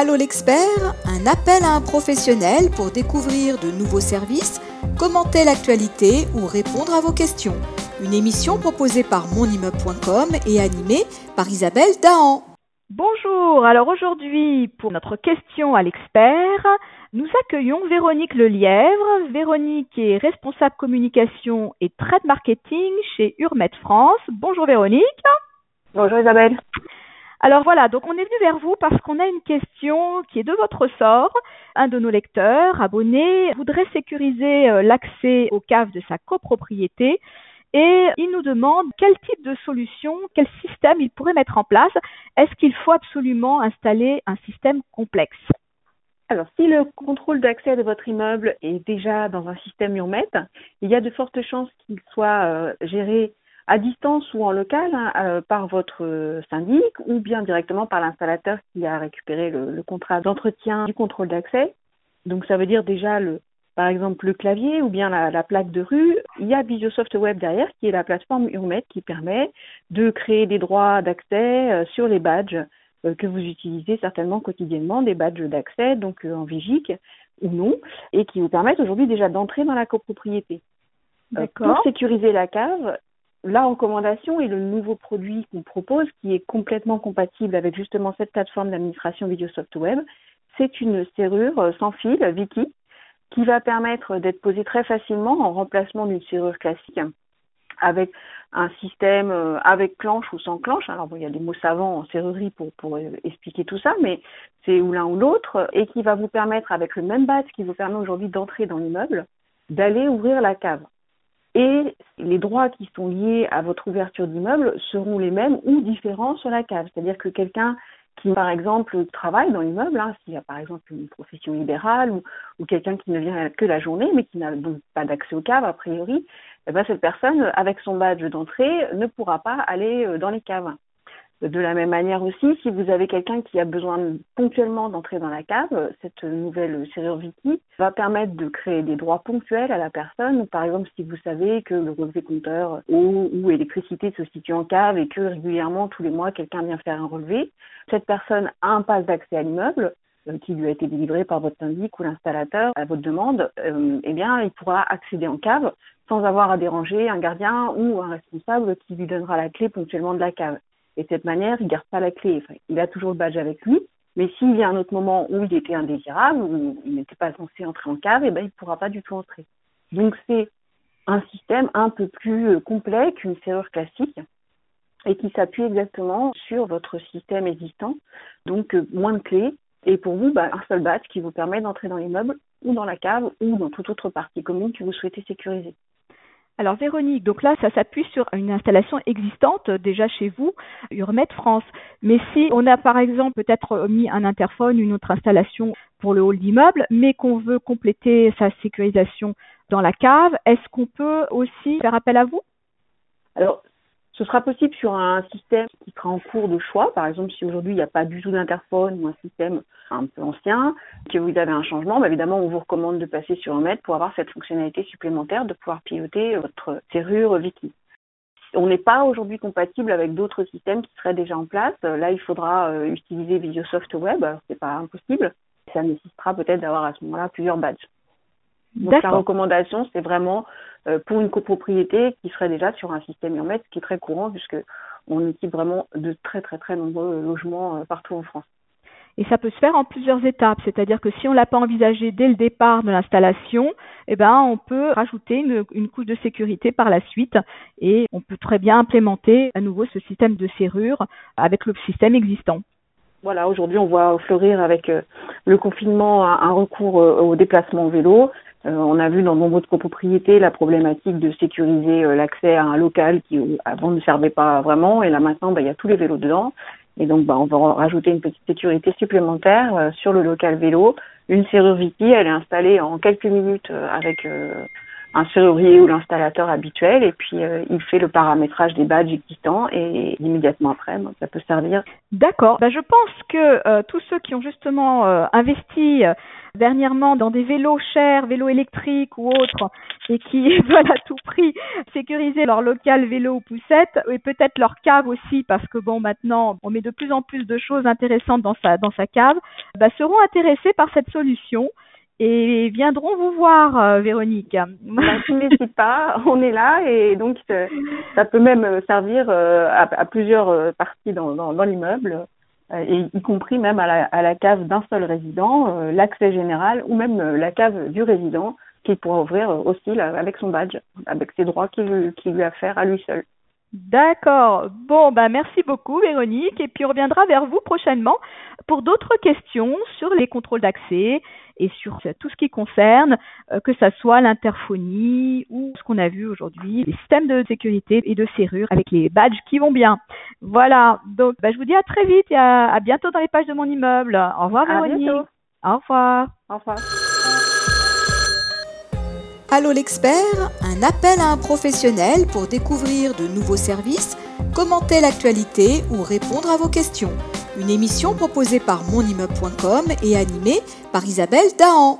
Allô l'expert, un appel à un professionnel pour découvrir de nouveaux services, commenter l'actualité ou répondre à vos questions. Une émission proposée par monimmeuble.com et animée par Isabelle Dahan. Bonjour, alors aujourd'hui pour notre question à l'expert, nous accueillons Véronique Lelièvre. Véronique est responsable communication et trade marketing chez Urmet France. Bonjour Véronique. Bonjour Isabelle. Alors voilà, donc on est venu vers vous parce qu'on a une question qui est de votre sort. Un de nos lecteurs, abonnés, voudrait sécuriser euh, l'accès aux caves de sa copropriété et il nous demande quel type de solution, quel système il pourrait mettre en place. Est-ce qu'il faut absolument installer un système complexe? Alors, si le contrôle d'accès de votre immeuble est déjà dans un système Urmet, il y a de fortes chances qu'il soit euh, géré à distance ou en local hein, euh, par votre euh, syndic ou bien directement par l'installateur qui a récupéré le, contrat d'entretien du contrôle d'accès. Donc ça veut dire déjà le, par exemple le clavier ou bien la, plaque de rue. Il y a Visiosoft Web derrière qui est la plateforme Urmet qui permet de créer des droits d'accès euh, sur les badges que vous utilisez certainement quotidiennement, des badges d'accès donc en Vigic ou non, et qui vous permettent aujourd'hui déjà d'entrer dans la copropriété. Pour sécuriser la cave, la recommandation et le nouveau produit qu'on propose, qui est complètement compatible avec justement cette plateforme d'administration Videosoft Web, c'est une serrure euh, sans fil, Viki, qui va permettre d'être posée très facilement en remplacement d'une serrure classique avec un système euh, avec clenche ou sans clenche. Alors bon, il y a des mots savants en serrurerie pour, pour euh, expliquer tout ça, mais c'est ou l'un ou l'autre, et qui va vous permettre, avec le même badge qui vous permet aujourd'hui d'entrer dans l'immeuble, d'aller ouvrir la cave et les droits qui sont liés à votre ouverture d'immeuble seront les mêmes ou différents sur la cave. C'est-à-dire que quelqu'un qui, par exemple, travaille dans l'immeuble, hein, s'il y a par exemple une profession libérale ou, quelqu'un qui ne vient que la journée mais qui n'a donc pas d'accès aux caves a priori, eh ben, cette personne, avec son badge d'entrée, ne pourra pas aller euh, dans les caves. De la même manière aussi, si vous avez quelqu'un qui a besoin ponctuellement d'entrer dans la cave, cette nouvelle serrure Viki va permettre de créer des droits ponctuels à la personne. Par exemple, si vous savez que le relevé compteur eau ou électricité se situe en cave et que régulièrement, tous les mois, quelqu'un vient faire un relevé, cette personne a un passe d'accès à l'immeuble euh, qui lui a été délivré par votre syndic ou l'installateur à votre demande, euh, eh bien, il pourra accéder en cave sans avoir à déranger un gardien ou un responsable qui lui donnera la clé ponctuellement de la cave. Et de cette manière, il garde pas la clé. il a toujours le badge avec lui. Mais s'il y a un autre moment où il était indésirable, où il n'était pas censé entrer en cave, eh ben, il ne pourra pas du tout entrer. Donc c'est un système un peu plus euh, complet qu'une serrure classique et qui s'appuie exactement sur votre système existant. Donc euh, moins de clés et pour vous, bah, un seul badge qui vous permet d'entrer dans l'immeuble ou dans la cave ou dans toute autre partie commune que vous souhaitez sécuriser. Alors Véronique, donc là, ça s'appuie sur une installation existante déjà chez vous, Urmet France. Mais si on a par exemple peut-être mis un interphone, une autre installation pour le hall d'immeuble, mais qu'on veut compléter sa sécurisation dans la cave, est-ce qu'on peut aussi faire appel à vous? Ce sera possible sur un système qui sera en cours de choix. Par exemple, si aujourd'hui il n'y a pas du tout d'interphone ou un système un peu ancien, que vous avez un changement, bah, évidemment, on vous recommande de passer sur un pour avoir cette fonctionnalité supplémentaire de pouvoir piloter votre serrure Viki. On n'est pas aujourd'hui compatible avec d'autres systèmes qui seraient déjà en place. Là, il faudra euh, utiliser Visiosoft Web. C'est pas impossible. Ça nécessitera peut-être d'avoir à ce moment-là plusieurs badges. Donc la recommandation, c'est vraiment euh, pour une copropriété qui serait déjà sur un système urbain, ce qui est très courant puisque on équipe vraiment de très très très nombreux logements euh, partout en France. Et ça peut se faire en plusieurs étapes, c'est-à-dire que si on l'a pas envisagé dès le départ de l'installation, eh ben on peut rajouter une, une, couche de sécurité par la suite et on peut très bien implémenter à nouveau ce système de serrure avec le système existant. Voilà, aujourd'hui on voit fleurir avec euh, le confinement un, recours au déplacement vélo. Euh, on a vu dans nombreuses copropriétés la problématique de sécuriser euh, l'accès à un local qui avant ne servait pas vraiment et là maintenant bah, il y a tous les vélos dedans et donc bah, on va rajouter une petite sécurité supplémentaire euh, sur le local vélo. Une serrure Viti, elle est installée en quelques minutes avec un serrurier ou l'installateur habituel et puis euh, il fait le paramétrage des badges existants et immédiatement après, ça peut servir. D'accord. Bah, je pense que euh, tous ceux qui ont justement euh, investi dernièrement dans des vélos chers, vélos électriques ou autres, et qui veulent à tout prix sécuriser leur local vélo ou poussette, et peut-être leur cave aussi, parce que bon, maintenant, on met de plus en plus de choses intéressantes dans sa, dans sa cave, bah, seront intéressés par cette solution et viendront vous voir, euh, Véronique. Bah, n'hésite pas, on est là et donc euh, ça peut même euh, servir à, plusieurs parties dans, dans, l'immeuble, et y compris même à la, à la cave d'un seul résident, l'accès général ou même la cave du résident qu'il pourra ouvrir aussi avec son badge, avec ses droits qu'il qui lui a fait à lui seul. D'accord. Bon, ben merci beaucoup Véronique et puis on reviendra vers vous prochainement pour d'autres questions sur les contrôles d'accès et sur tout ce qui concerne euh, que ça soit l'interphonie ou ce qu'on a vu aujourd'hui, les systèmes de sécurité et de serrure avec les badges qui vont bien. Voilà. Donc, ben, je vous dis à très vite et à, bientôt dans les pages de mon immeuble. Au revoir Véronique. Au revoir. Au revoir. Allô l'expert, un appel à un professionnel pour découvrir de nouveaux services, commenter l'actualité ou répondre à vos questions. Une émission proposée par monimmeuble.com et animée par Isabelle Dahan.